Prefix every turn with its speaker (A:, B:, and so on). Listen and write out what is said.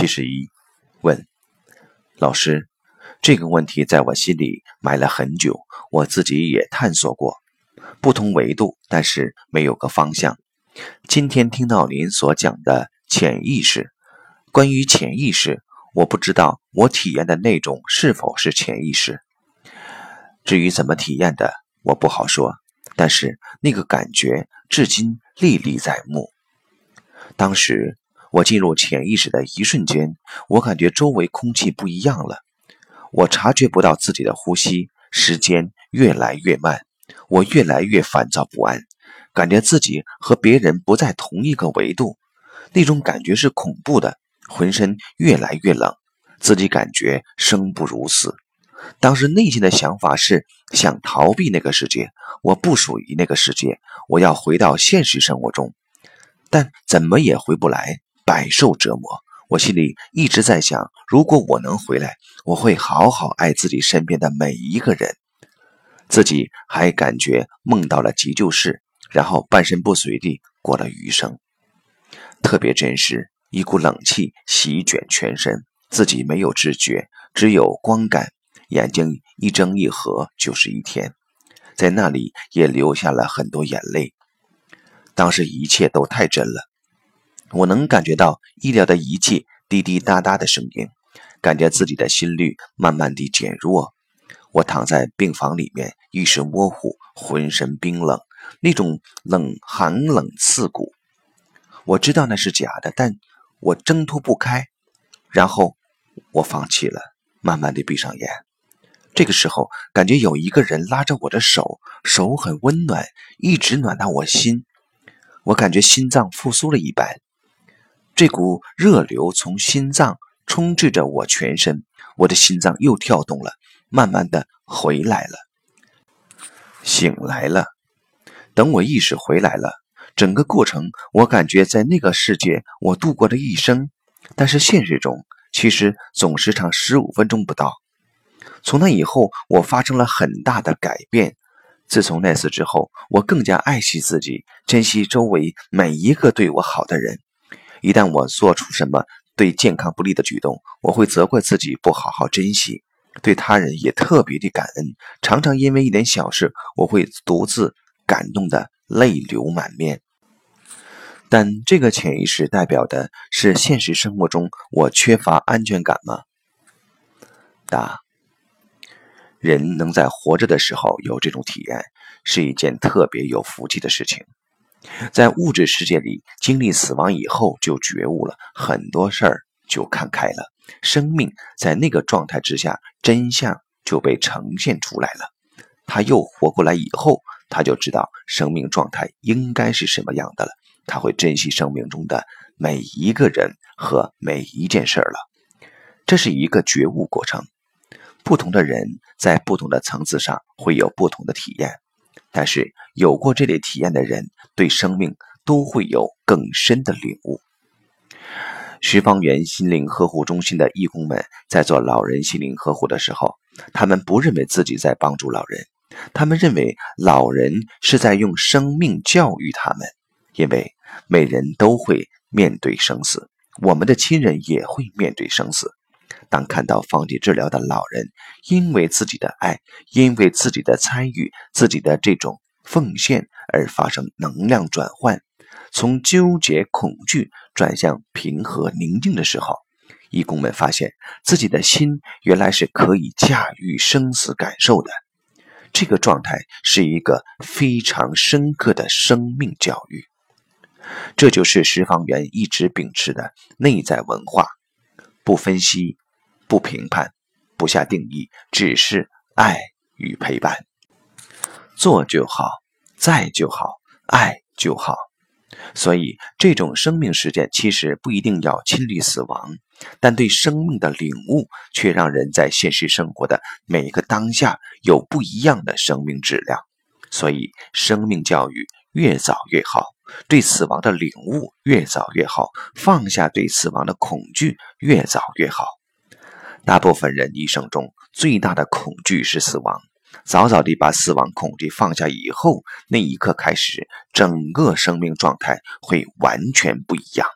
A: 七十一，问老师，这个问题在我心里埋了很久，我自己也探索过，不同维度，但是没有个方向。今天听到您所讲的潜意识，关于潜意识，我不知道我体验的那种是否是潜意识。至于怎么体验的，我不好说，但是那个感觉至今历历在目。当时我进入潜意识的一瞬间，我感觉周围空气不一样了，我察觉不到自己的呼吸，时间越来越慢，我越来越烦躁不安，感觉自己和别人不在同一个维度，那种感觉是恐怖的，浑身越来越冷，自己感觉生不如死。当时内心的想法是想逃避那个世界，我不属于那个世界，我要回到现实生活中。但怎么也回不来，百受折磨。我心里一直在想，如果我能回来，我会好好爱自己身边的每一个人。自己还感觉梦到了急救室，然后半身不遂地过了余生，特别真实。一股冷气席卷全身，自己没有知觉，只有光感，眼睛一睁一合就是一天，在那里也流下了很多眼泪。当时一切都太真了，我能感觉到医疗的仪器滴滴答答的声音，感觉自己的心率慢慢地减弱。我躺在病房里面，意识模糊，浑身冰冷，那种冷寒冷刺骨。我知道那是假的，但我挣脱不开。然后我放弃了，慢慢地闭上眼。这个时候，感觉有一个人拉着我的手，手很温暖，一直暖到我心。我感觉心脏复苏了一般，这股热流从心脏充斥着我全身，我的心脏又跳动了，慢慢的回来了，醒来了。等我意识回来了，整个过程我感觉在那个世界我度过了一生，但是现实中其实总时长十五分钟不到。从那以后，我发生了很大的改变。自从那次之后，我更加爱惜自己，珍惜周围每一个对我好的人。一旦我做出什么对健康不利的举动，我会责怪自己不好好珍惜；对他人也特别的感恩。常常因为一点小事，我会独自感动的泪流满面。但这个潜意识代表的是现实生活中我缺乏安全感吗？答。人能在活着的时候有这种体验，是一件特别有福气的事情。在物质世界里经历死亡以后，就觉悟了很多事儿，就看开了。生命在那个状态之下，真相就被呈现出来了。他又活过来以后，他就知道生命状态应该是什么样的了。他会珍惜生命中的每一个人和每一件事了。这是一个觉悟过程。不同的人在不同的层次上会有不同的体验，但是有过这类体验的人对生命都会有更深的领悟。十方圆心灵呵护中心的义工们在做老人心灵呵护的时候，他们不认为自己在帮助老人，他们认为老人是在用生命教育他们，因为每人都会面对生死，我们的亲人也会面对生死。当看到放弃治疗的老人，因为自己的爱，因为自己的参与，自己的这种奉献而发生能量转换，从纠结恐惧转向平和宁静的时候，义工们发现自己的心原来是可以驾驭生死感受的。这个状态是一个非常深刻的生命教育，这就是十方园一直秉持的内在文化，不分析。不评判，不下定义，只是爱与陪伴。做就好，在就好，爱就好。所以，这种生命实践其实不一定要亲历死亡，但对生命的领悟却让人在现实生活的每一个当下有不一样的生命质量。所以，生命教育越早越好，对死亡的领悟越早越好，放下对死亡的恐惧越早越好。大部分人一生中最大的恐惧是死亡，早早地把死亡恐惧放下以后，那一刻开始，整个生命状态会完全不一样。